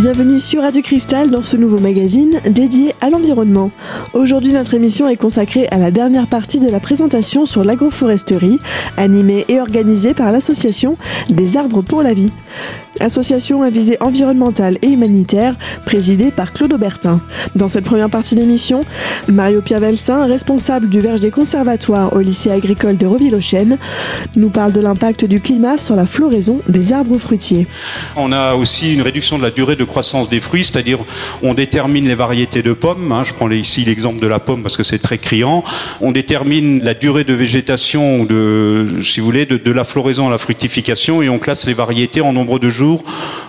Bienvenue sur Radio Cristal dans ce nouveau magazine dédié à l'environnement. Aujourd'hui, notre émission est consacrée à la dernière partie de la présentation sur l'agroforesterie, animée et organisée par l'association des arbres pour la vie association à visée environnementale et humanitaire, présidée par Claude Aubertin. Dans cette première partie d'émission, Mario Pierre Velsin, responsable du verge des conservatoires au lycée agricole de Reville-aux-Chênes, nous parle de l'impact du climat sur la floraison des arbres fruitiers. On a aussi une réduction de la durée de croissance des fruits, c'est-à-dire on détermine les variétés de pommes. Hein, je prends ici l'exemple de la pomme parce que c'est très criant. On détermine la durée de végétation, de, si vous voulez, de la floraison à la fructification et on classe les variétés en nombre de jours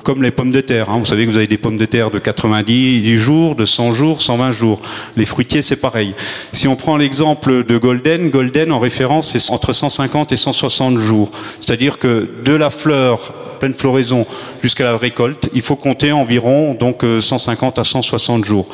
comme les pommes de terre. Hein. Vous savez que vous avez des pommes de terre de 90 jours, de 100 jours, 120 jours. Les fruitiers, c'est pareil. Si on prend l'exemple de Golden, Golden en référence, c'est entre 150 et 160 jours. C'est-à-dire que de la fleur pleine floraison jusqu'à la récolte, il faut compter environ donc 150 euh, à 160 jours.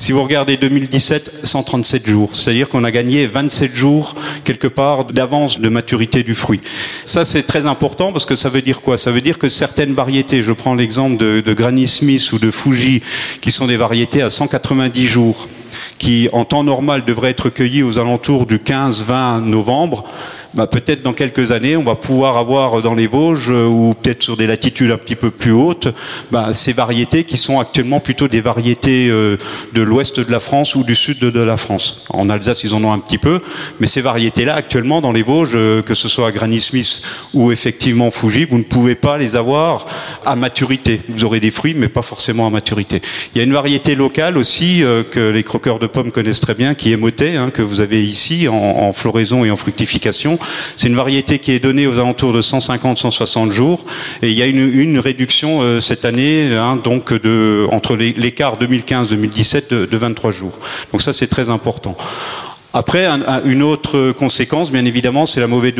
Si vous regardez 2017, 137 jours, c'est-à-dire qu'on a gagné 27 jours quelque part d'avance de maturité du fruit. Ça c'est très important parce que ça veut dire quoi? Ça veut dire que certaines je prends l'exemple de, de Granny Smith ou de Fuji, qui sont des variétés à 190 jours, qui en temps normal devraient être cueillies aux alentours du 15-20 novembre, bah, peut-être dans quelques années, on va pouvoir avoir dans les Vosges euh, ou peut-être sur des latitudes un petit peu plus hautes, bah, ces variétés qui sont actuellement plutôt des variétés euh, de l'ouest de la France ou du sud de, la France. En Alsace, ils en ont un petit peu, mais ces variétés-là, actuellement dans les Vosges, euh, que ce soit Granny Smith ou effectivement Fuji, vous ne pouvez pas les avoir à maturité. Vous aurez des fruits, mais pas forcément à maturité. Il y a une variété locale aussi que les croqueurs de pommes connaissent très bien, qui est Motet, hein, que vous avez ici en floraison et en fructification c'est une variété qui est donnée aux alentours de 150-160 jours. Et il y a une, réduction euh, cette année, hein, donc de, entre l'écart 2015-2017 de, de 23 jours. Donc ça, c'est très important. Après, une autre conséquence, bien évidemment, c'est la mauvaise,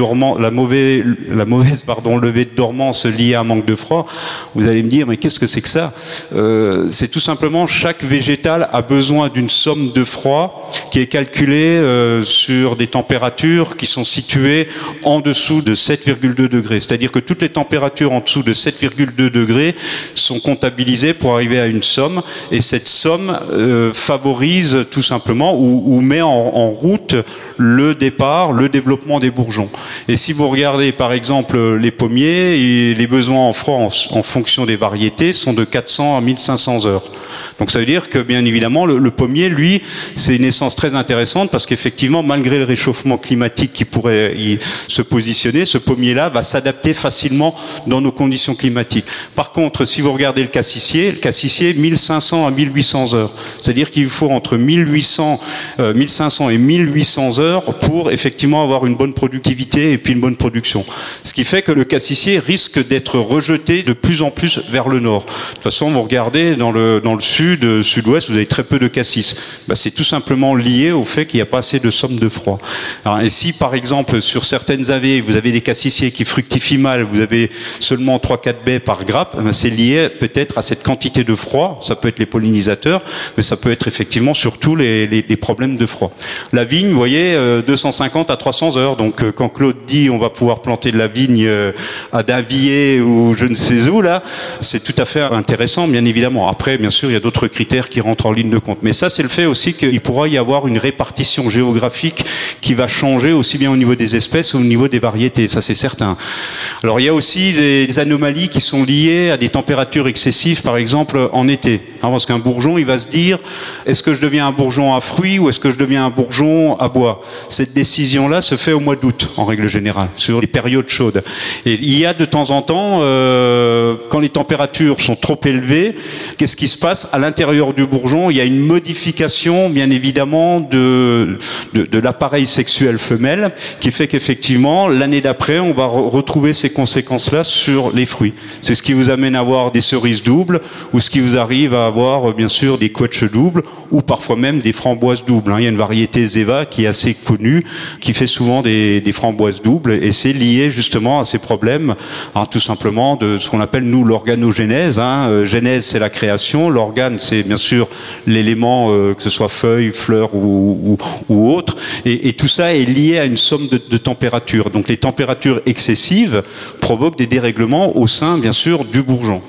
la mauvaise, pardon, levée de dormance liée à un manque de froid. Vous allez me dire, mais qu'est-ce que c'est que ça? Euh, C'est tout simplement chaque végétal a besoin d'une somme de froid qui est calculée euh, sur des températures qui sont situées en dessous de 7,2 degrés. C'est-à-dire que toutes les températures en dessous de 7,2 degrés sont comptabilisées pour arriver à une somme, et cette somme euh, favorise tout simplement ou, ou met en, en route le départ, le développement des bourgeons. Et si vous regardez par exemple les pommiers, les besoins en froid en, fonction des variétés sont de 400 à 1500 heures. Donc ça veut dire que bien évidemment le, pommier, lui, c'est une essence très intéressante parce qu'effectivement, malgré le réchauffement climatique qui pourrait se positionner, ce pommier-là va s'adapter facilement dans nos conditions climatiques. Par contre, si vous regardez le cassissier, le cassissier 1500 à 1800 heures, c'est-à-dire qu'il faut entre 1800, 1500 euh, et 1800 heures pour effectivement avoir une bonne productivité et puis une bonne production. Ce qui fait que le cassissier risque d'être rejeté de plus en plus vers le nord. De toute façon, vous regardez dans le, dans le sud, sud-ouest, vous avez très peu de cassis. Bah, c'est tout simplement lié au fait qu'il n'y a pas assez de somme de froid. Et si par exemple sur certaines avées, vous avez des cassissiers qui fructifient mal, vous avez seulement 3-4 baies par grappe, bah, c'est lié peut-être à cette quantité de froid. Ça peut être les pollinisateurs, mais ça peut être effectivement surtout les, problèmes de froid. Vigne, vous voyez, 250 euh, à 300 heures. Donc euh, quand Claude dit on va pouvoir planter de la vigne euh, à Davilliers ou je ne sais où, là, c'est tout à fait intéressant, bien évidemment. Après, bien sûr, il y a d'autres critères qui rentrent en ligne de compte. Mais ça, c'est le fait aussi qu'il pourra y avoir une répartition géographique qui va changer aussi bien au niveau des espèces au niveau des variétés. Ça, c'est certain. Alors, il y a aussi des anomalies qui sont liées à des températures excessives, par exemple, en été. parce qu'un bourgeon, il va se dire, est-ce que je deviens un bourgeon à fruits ou est-ce que je deviens un bourgeon à bois. Cette décision-là se fait au mois d'août, en règle générale, sur les périodes chaudes. Et il y a de temps en temps, euh, quand les températures sont trop élevées, qu'est-ce qui se passe À l'intérieur du bourgeon, il y a une modification, bien évidemment, de, de, l'appareil sexuel femelle, qui fait qu'effectivement, l'année d'après, on va retrouver ces conséquences-là sur les fruits. C'est ce qui vous amène à avoir des cerises doubles, ou ce qui vous arrive à avoir, bien sûr, des quetches doubles, ou parfois même des framboises doubles. Hein. Il y a une variété Zeva qui est assez connu, qui fait souvent des, framboises doubles, et c'est lié justement à ces problèmes, hein, tout simplement de ce qu'on appelle nous l'organogénèse. Hein. Euh, genèse c'est la création, l'organe c'est bien sûr l'élément, euh, que ce soit feuilles, fleurs ou, ou, autre, et, tout ça est lié à une somme de, de températures. Donc les températures excessives provoquent des dérèglements au sein bien sûr du bourgeon.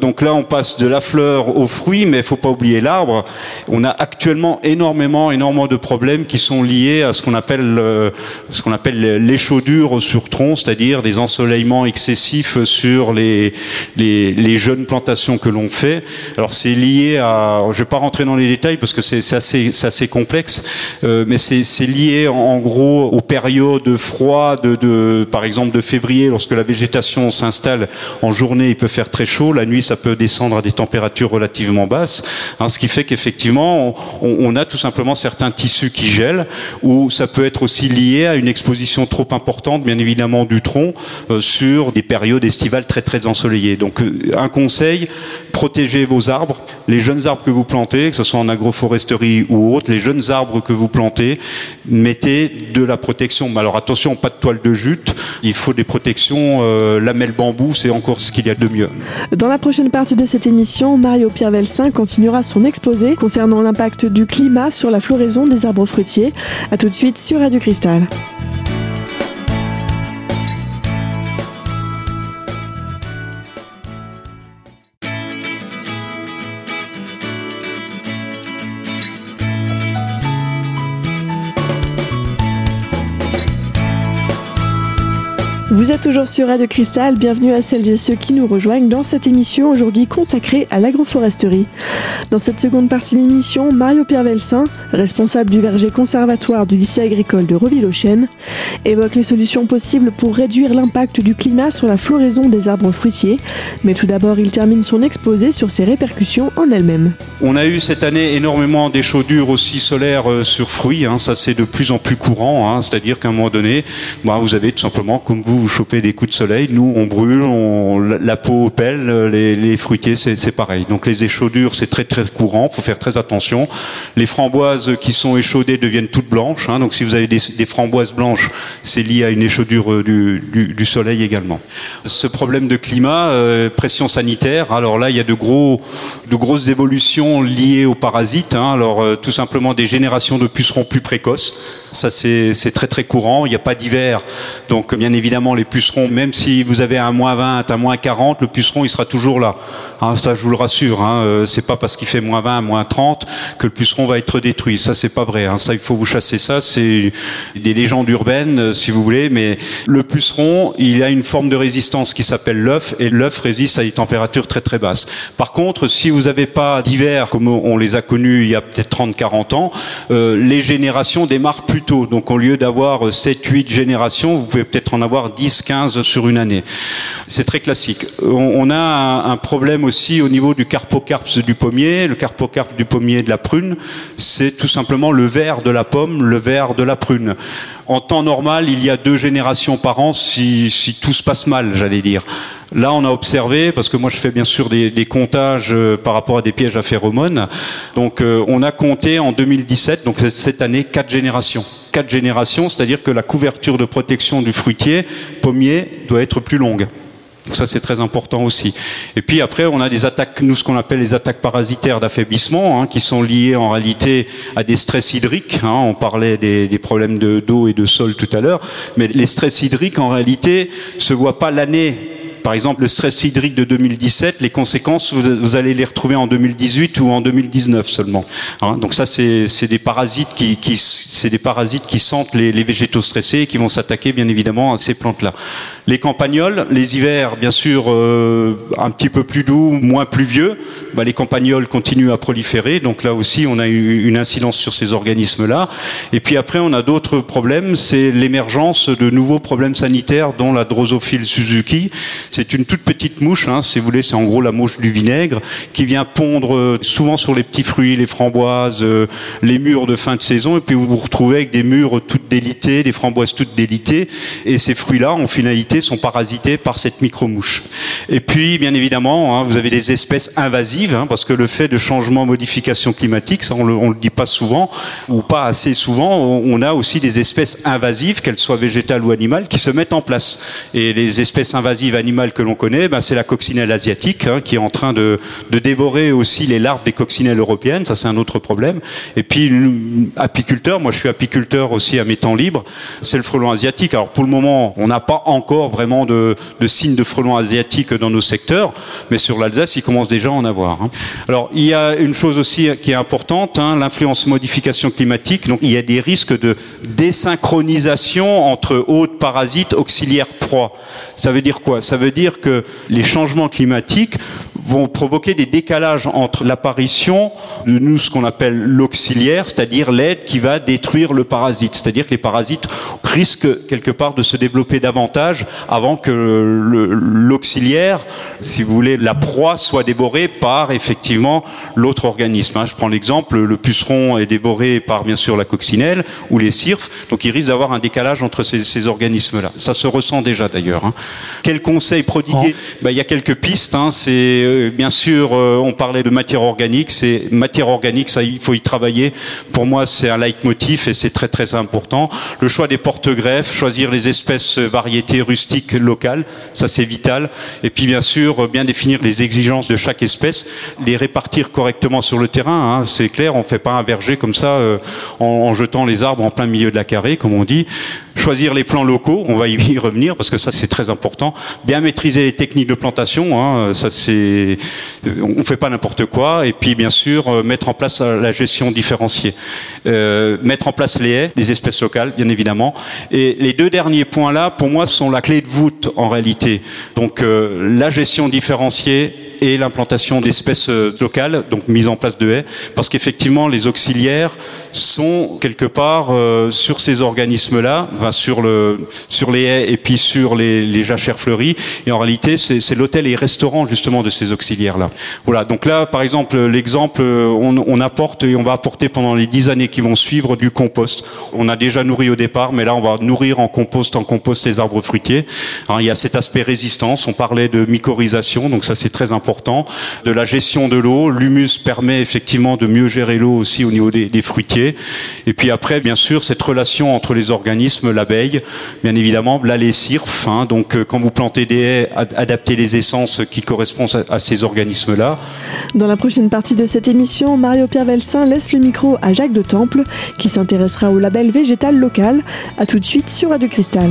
Donc là, on passe de la fleur au fruit, mais il faut pas oublier l'arbre. On a actuellement énormément, énormément de problèmes qui sont liés à ce qu'on appelle, euh, ce qu'on appelle l'échaudure sur tronc, c'est-à-dire des ensoleillements excessifs sur les, les, jeunes plantations que l'on fait. Alors c'est lié à, je vais pas rentrer dans les détails parce que c'est assez, assez complexe, euh, mais c'est lié en, gros aux périodes froides, de, de, par exemple de février, lorsque la végétation s'installe en journée, il peut faire très chaud, la nuit ça peut descendre à des températures relativement basses, hein, ce qui fait qu'effectivement on, a tout simplement certains tissus qui gèlent, ou ça peut être aussi lié à une exposition trop importante, bien évidemment du tronc, euh, sur des périodes estivales très très ensoleillées. Donc euh, un conseil, protégez vos arbres, les jeunes arbres que vous plantez, que ce soit en agroforesterie ou autre, les jeunes arbres que vous plantez, mettez de la protection. Alors attention, pas de toile de jute, il faut des protections, euh, lamelles bambou, c'est encore ce qu'il y a de mieux. Dans la prochaine partie de cette émission, Mario Pierre-Velsin continuera son exposé concernant l'impact du climat sur la floraison des arbres fruitiers. A tout de suite sur Radio Cristal. Vous êtes toujours sur Radio Cristal, bienvenue à celles et ceux qui nous rejoignent dans cette émission aujourd'hui consacrée à l'agroforesterie. Dans cette seconde partie de l'émission, Mario Pierre-Velsin, responsable du verger conservatoire du lycée agricole de Reville-aux-Chênes, évoque les solutions possibles pour réduire l'impact du climat sur la floraison des arbres fruitiers. Mais tout d'abord, il termine son exposé sur ses répercussions en elles-mêmes. On a eu cette année énormément d'échaudures aussi solaires euh, sur fruits, hein. ça c'est de plus en plus courant, hein. c'est-à-dire qu'à un moment donné, bah, vous avez tout simplement, comme vous, vous chopez des coups de soleil, nous on brûle, on, la peau pèle, les, fruitiers c'est pareil. Donc les échaudures c'est très très courant, faut faire très attention. Les framboises qui sont échaudées deviennent toutes blanches, hein. donc si vous avez des, framboises blanches, c'est lié à une échaudure euh, du, soleil également. Ce problème de climat, euh, pression sanitaire, alors là il y a de, gros, de grosses évolutions liées aux parasites. Hein. Alors euh, tout simplement des générations de pucerons plus précoces. Ça c'est très très courant. Il n'y a pas d'hiver, donc bien évidemment les pucerons, même si vous avez un moins 20, un moins 40, le puceron il sera toujours là. Hein, ça je vous le rassure. Hein. Euh, c'est pas parce qu'il fait moins 20, moins 30 que le puceron va être détruit. Ça c'est pas vrai. Hein. Ça il faut vous chasser ça. C'est des légendes urbaines euh, si vous voulez, mais le puceron il a une forme de résistance qui s'appelle l'œuf et l'œuf résiste à des températures très très basses. Par contre, si vous n'avez pas d'hiver comme on les a connus il y a peut-être 30-40 ans, euh, les générations démarrent plus tôt. Donc au lieu d'avoir 7-8 générations, vous pouvez peut-être en avoir 10-15 sur une année. C'est très classique. On, a un, problème aussi au niveau du carpocarps du pommier. Le carpocarpe du pommier de la prune, c'est tout simplement le vert de la pomme, le vert de la prune. En temps normal, il y a deux générations par an si, tout se passe mal, j'allais dire. Là, on a observé, parce que moi je fais bien sûr des, des comptages euh, par rapport à des pièges à phéromones, donc euh, on a compté en 2017, donc cette année, quatre générations. Quatre générations, c'est-à-dire que la couverture de protection du fruitier pommier doit être plus longue. Ça c'est très important aussi. Et puis après on a des attaques, nous ce qu'on appelle les attaques parasitaires d'affaiblissement, hein, qui sont liées en réalité à des stress hydriques. Hein. On parlait des, des problèmes d'eau de, et de sol tout à l'heure, mais les stress hydriques en réalité se voient pas l'année par exemple, le stress hydrique de 2017, les conséquences, vous, allez les retrouver en 2018 ou en 2019 seulement. Hein, donc ça, c'est des parasites qui, sentent les, végétaux stressés et qui vont s'attaquer, bien évidemment, à ces plantes-là. Les campagnols, les hivers, bien sûr, euh, un petit peu plus doux, moins pluvieux, bah, les campagnols continuent à proliférer. Donc là aussi, on a une incidence sur ces organismes-là. Et puis après, on a d'autres problèmes. C'est l'émergence de nouveaux problèmes sanitaires, dont la drosophile Suzuki. C'est une toute petite mouche, hein, si vous voulez, c'est en gros la mouche du vinaigre, qui vient pondre euh, souvent sur les petits fruits, les framboises, euh, les mûres de fin de saison, et puis vous vous retrouvez avec des mûres toutes délitées, des framboises toutes délitées, et ces fruits-là, en finalité, sont parasités par cette micro-mouche. Et puis, bien évidemment, hein, vous avez des espèces invasives, hein, parce que le fait de changement, modification climatique, ça on le, le dit pas souvent, ou pas assez souvent, on a aussi des espèces invasives, qu'elles soient végétales ou animales, qui se mettent en place. Et les espèces invasives animales que l'on connaît, ben, c'est la coccinelle asiatique, hein, qui est en train de, de, dévorer aussi les larves des coccinelles européennes, ça c'est un autre problème. Et puis, apiculteur, moi je suis apiculteur aussi à mes temps libres, c'est le frelon asiatique. Alors pour le moment, on n'a pas encore vraiment de, signes de frelons asiatiques dans nos secteurs, mais sur l'Alsace, il commence déjà à en avoir. Hein. Alors, il y a une chose aussi qui est importante, hein, l'influence modification climatique. Donc, il y a des risques de désynchronisation entre hôtes, parasites, auxiliaires, proies. Ça veut dire quoi? Ça veut dire que les changements climatiques vont provoquer des décalages entre l'apparition de nous, ce qu'on appelle l'auxiliaire, c'est-à-dire l'aide qui va détruire le parasite. C'est-à-dire que les parasites risquent quelque part de se développer davantage avant que l'auxiliaire, si vous voulez, la proie soit dévorée par effectivement l'autre organisme. Hein. Je prends l'exemple, le puceron est dévoré par bien sûr la coccinelle ou les cirfes, donc il risque d'avoir un décalage entre ces, organismes-là. Ça se ressent déjà d'ailleurs. Hein. Quel conseil prodiguer? Ben, Il y a quelques pistes. Hein. C'est euh, bien sûr, euh, on parlait de matière organique. C'est matière organique, ça il faut y travailler. Pour moi, c'est un leitmotiv et c'est très très important. Le choix des porte-greffes, choisir les espèces variétés rustiques locales, ça c'est vital. Et puis bien sûr, bien définir les exigences de chaque espèce, les répartir correctement sur le terrain. Hein. C'est clair, on fait pas un verger comme ça euh, en, jetant les arbres en plein milieu de la carré, comme on dit choisir les plans locaux, on va y revenir parce que ça c'est très important. Bien maîtriser les techniques de plantation, hein, ça c'est, on fait pas n'importe quoi. Et puis bien sûr euh, mettre en place la gestion différenciée, euh, mettre en place les haies, les espèces locales, bien évidemment. Et les deux derniers points là, pour moi, sont la clé de voûte en réalité. Donc euh, la gestion différenciée et l'implantation d'espèces euh, locales, donc mise en place de haies, parce qu'effectivement les auxiliaires sont quelque part euh, sur ces organismes-là, sur, le, sur les haies et puis sur les, jachères fleuries, et en réalité c'est l'hôtel et restaurant justement de ces auxiliaires-là. Voilà, donc là par exemple l'exemple, on, on, apporte et on va apporter pendant les dix années qui vont suivre du compost. On a déjà nourri au départ, mais là on va nourrir en compost, en compost les arbres fruitiers. Alors, il y a cet aspect résistance, on parlait de mycorhisation, donc ça c'est très important de la gestion de l'eau. L'humus permet effectivement de mieux gérer l'eau aussi au niveau des, fruitiers. Et puis après, bien sûr, cette relation entre les organismes, l'abeille, bien évidemment, là les cirfs. Hein. donc euh, quand vous plantez des haies, adaptez les essences qui correspondent à, ces organismes-là. Dans la prochaine partie de cette émission, Mario-Pierre Velsin laisse le micro à Jacques de Temple, qui s'intéressera au label végétal local. A tout de suite sur Radio Cristal.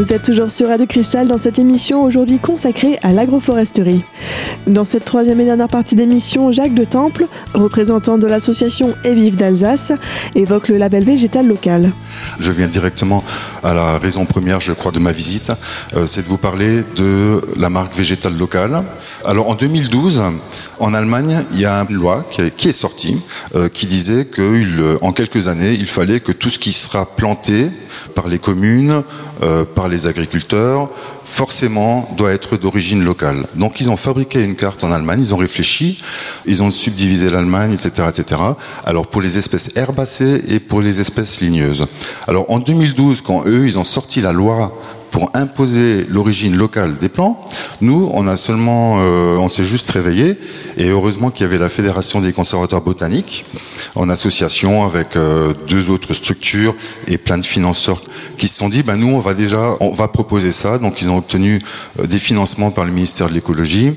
Vous êtes toujours sur Radio Cristal dans cette émission aujourd'hui consacrée à l'agroforesterie. Dans cette troisième et dernière partie d'émission, Jacques de Temple, représentant de l'association Evive d'Alsace, évoque le label végétal local. Je viens directement à la raison première, je crois, de ma visite, euh, c'est de vous parler de la marque végétale locale. Alors en 2012, en Allemagne, il y a une loi qui est sortie euh, qui disait qu'en euh, quelques années, il fallait que tout ce qui sera planté par les communes, par les agriculteurs, forcément doit être d'origine locale. Donc ils ont fabriqué une carte en Allemagne, ils ont réfléchi, ils ont subdivisé l'Allemagne, etc., etc. Alors pour les espèces herbacées et pour les espèces ligneuses. Alors en 2012, quand eux, ils ont sorti la loi pour imposer l'origine locale des plants. Nous, on a seulement, euh, on s'est juste réveillé, et heureusement qu'il y avait la Fédération des conservateurs botaniques, en association avec euh, deux autres structures et plein de financeurs qui se sont dit, ben nous, on va déjà, on va proposer ça. Donc, ils ont obtenu euh, des financements par le ministère de l'écologie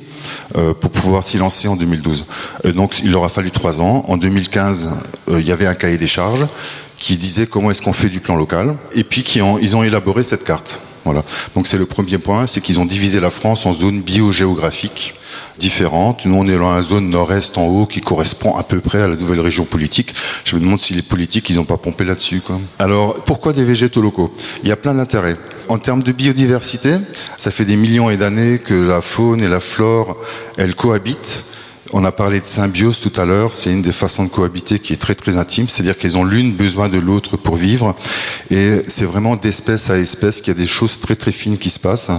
pour pouvoir s'y lancer en 2012. donc, il leur a fallu trois ans. En 2015, il y avait un cahier des charges qui disait comment est-ce qu'on fait du plan local, et puis qui ont, ils ont élaboré cette carte. Voilà. Donc c'est le premier point, c'est qu'ils ont divisé la France en zones biogéographiques différentes. Nous, on est dans la zone nord-est en haut qui correspond à peu près à la nouvelle région politique. Je me demande si les politiques, ils n'ont pas pompé là-dessus. Alors, pourquoi des végétaux locaux? Il y a plein d'intérêts. En termes de biodiversité, ça fait des millions et d'années que la faune et la flore, elles cohabitent. On a parlé de symbiose tout à l'heure, c'est une des façons de cohabiter qui est très très intime, c'est-à-dire qu'elles ont l'une besoin de l'autre pour vivre, et c'est vraiment d'espèce à espèce qu'il y a des choses très très fines qui se passent.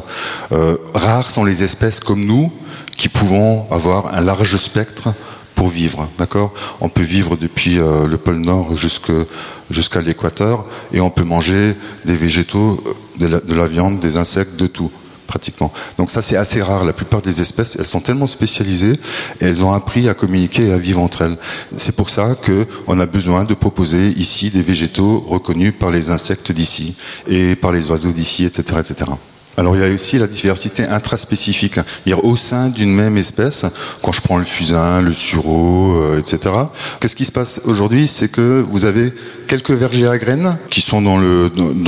Euh, rares sont les espèces comme nous qui pouvons avoir un large spectre pour vivre, d'accord? On peut vivre depuis euh, le pôle Nord jusqu'à l'équateur, et on peut manger des végétaux, de la viande, des insectes, de tout pratiquement. Donc ça c'est assez rare. La plupart des espèces, elles sont tellement spécialisées et elles ont appris à communiquer et à vivre entre elles. C'est pour ça qu'on a besoin de proposer ici des végétaux reconnus par les insectes d'ici et par les oiseaux d'ici, etc., etc. Alors il y a aussi la diversité intraspécifique. Au sein d'une même espèce, quand je prends le fusain, le sureau, euh, etc., qu'est-ce qui se passe aujourd'hui? C'est que vous avez quelques vergers à graines qui sont dans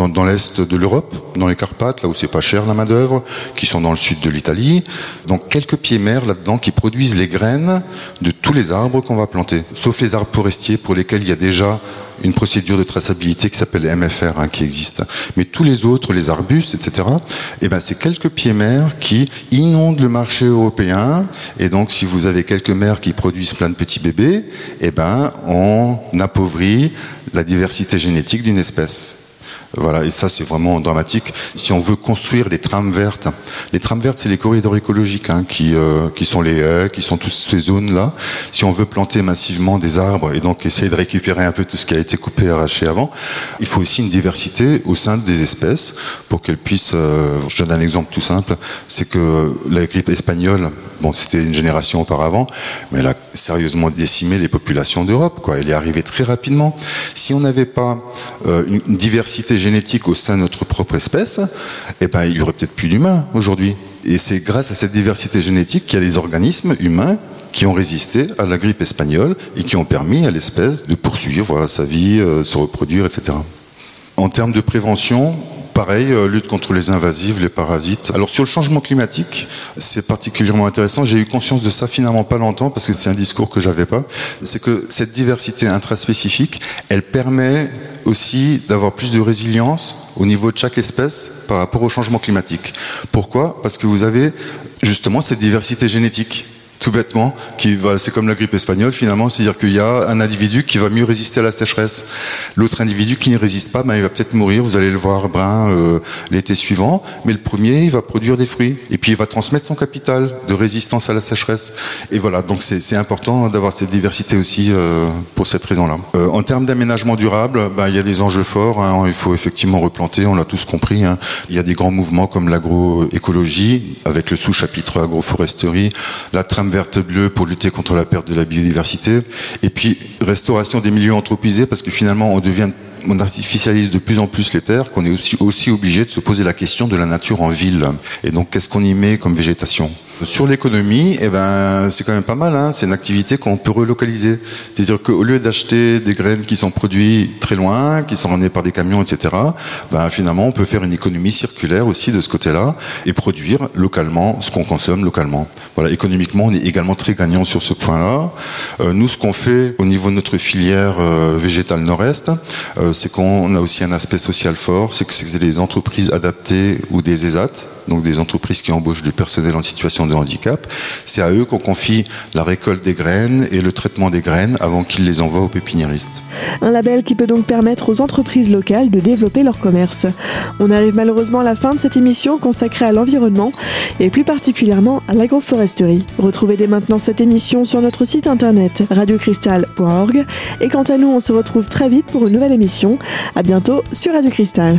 dans, l'est de l'Europe, dans les Carpates, là où c'est pas cher la main d'œuvre, qui sont dans le sud de l'Italie. Donc quelques pieds mères là-dedans qui produisent les graines de tous les arbres qu'on va planter, sauf les arbres forestiers pour lesquels il y a déjà une procédure de traçabilité qui s'appelle MFR hein, qui existe. Mais tous les autres, les arbustes, etc., eh ben, c'est quelques pieds mères qui inondent le marché européen. Et donc, si vous avez quelques mères qui produisent plein de petits bébés, eh ben, on appauvrit la diversité génétique d'une espèce. Voilà, et ça c'est vraiment dramatique. Si on veut construire des trames vertes, les trames vertes c'est les corridors écologiques hein, qui, euh, qui sont les qui sont toutes ces zones-là. Si on veut planter massivement des arbres et donc essayer de récupérer un peu tout ce qui a été coupé arraché avant, il faut aussi une diversité au sein des espèces pour qu'elles puissent. Euh, je donne un exemple tout simple, c'est que la grippe espagnole, bon c'était une génération auparavant, mais elle a sérieusement décimé les populations d'Europe. Quoi, elle est arrivée très rapidement. Si on n'avait pas euh, une diversité génétique au sein de notre propre espèce, eh ben, il y aurait peut-être plus d'humains aujourd'hui. Et c'est grâce à cette diversité génétique qu'il y a des organismes humains qui ont résisté à la grippe espagnole et qui ont permis à l'espèce de poursuivre voilà, sa vie, euh, se reproduire, etc. En termes de prévention, Pareil, euh, lutte contre les invasives, les parasites. Alors sur le changement climatique, c'est particulièrement intéressant. J'ai eu conscience de ça finalement pas longtemps parce que c'est un discours que j'avais pas. C'est que cette diversité intraspécifique, elle permet aussi d'avoir plus de résilience au niveau de chaque espèce par rapport au changement climatique. Pourquoi? Parce que vous avez justement cette diversité génétique tout bêtement, c'est comme la grippe espagnole finalement, c'est-à-dire qu'il y a un individu qui va mieux résister à la sécheresse. L'autre individu qui n'y résiste pas, ben, il va peut-être mourir, vous allez le voir brun euh, l'été suivant, mais le premier, il va produire des fruits, et puis il va transmettre son capital de résistance à la sécheresse. Et voilà, donc c'est, important d'avoir cette diversité aussi euh, pour cette raison-là. Euh, en termes d'aménagement durable, ben, il y a des enjeux forts, hein. il faut effectivement replanter, on l'a tous compris. Hein. Il y a des grands mouvements comme l'agroécologie, avec le sous-chapitre agroforesterie, la trame verte bleue pour lutter contre la perte de la biodiversité. Et puis, restauration des milieux anthropisés, parce que finalement, on devient on artificialise de plus en plus les terres qu'on est aussi, aussi obligé de se poser la question de la nature en ville. Et donc, qu'est-ce qu'on y met comme végétation? Sur l'économie, eh ben, c'est quand même pas mal. Hein. c'est une activité qu'on peut relocaliser. C'est-à-dire qu'au lieu d'acheter des graines qui sont produites très loin, qui sont ramenées par des camions, etc., ben, finalement, on peut faire une économie circulaire aussi de ce côté-là et produire localement ce qu'on consomme localement. Voilà, économiquement, on est également très gagnant sur ce point-là. Euh, nous, ce qu'on fait au niveau de notre filière euh, végétale nord-est, euh, c'est qu'on a aussi un aspect social fort, c'est que c'est des entreprises adaptées ou des ESAT, donc des entreprises qui embauchent du personnel en de handicap. C'est à eux qu'on confie la récolte des graines et le traitement des graines avant qu'ils les envoient aux pépiniéristes. Un label qui peut donc permettre aux entreprises locales de développer leur commerce. On arrive malheureusement à la fin de cette émission consacrée à l'environnement et plus particulièrement à l'agroforesterie. Retrouvez dès maintenant cette émission sur notre site internet radiocristal.org et quant à nous, on se retrouve très vite pour une nouvelle émission. À bientôt sur Radio Cristal.